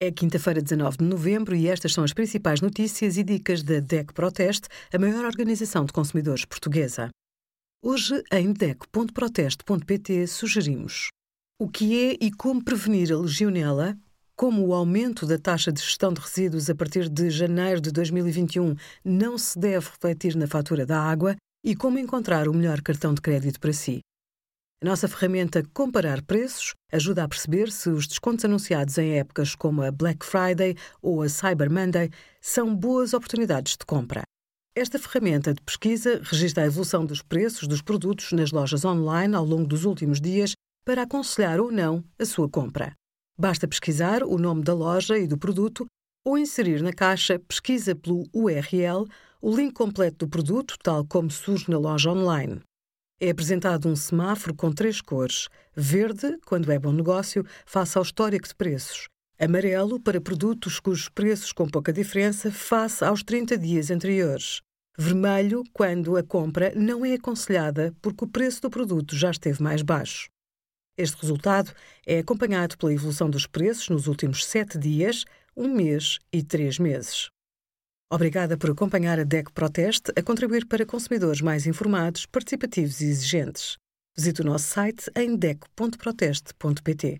É quinta-feira, 19 de novembro, e estas são as principais notícias e dicas da DEC Proteste, a maior organização de consumidores portuguesa. Hoje, em DEC.proteste.pt, sugerimos o que é e como prevenir a legionela, como o aumento da taxa de gestão de resíduos a partir de janeiro de 2021 não se deve refletir na fatura da água e como encontrar o melhor cartão de crédito para si. A nossa ferramenta Comparar Preços ajuda a perceber se os descontos anunciados em épocas como a Black Friday ou a Cyber Monday são boas oportunidades de compra. Esta ferramenta de pesquisa registra a evolução dos preços dos produtos nas lojas online ao longo dos últimos dias para aconselhar ou não a sua compra. Basta pesquisar o nome da loja e do produto ou inserir na caixa Pesquisa pelo URL o link completo do produto, tal como surge na loja online. É apresentado um semáforo com três cores: verde, quando é bom negócio, face ao histórico de preços, amarelo, para produtos cujos preços com pouca diferença face aos 30 dias anteriores, vermelho, quando a compra não é aconselhada porque o preço do produto já esteve mais baixo. Este resultado é acompanhado pela evolução dos preços nos últimos sete dias, um mês e três meses. Obrigada por acompanhar a DEC Proteste a contribuir para consumidores mais informados, participativos e exigentes. Visite o nosso site em dec.proteste.pt.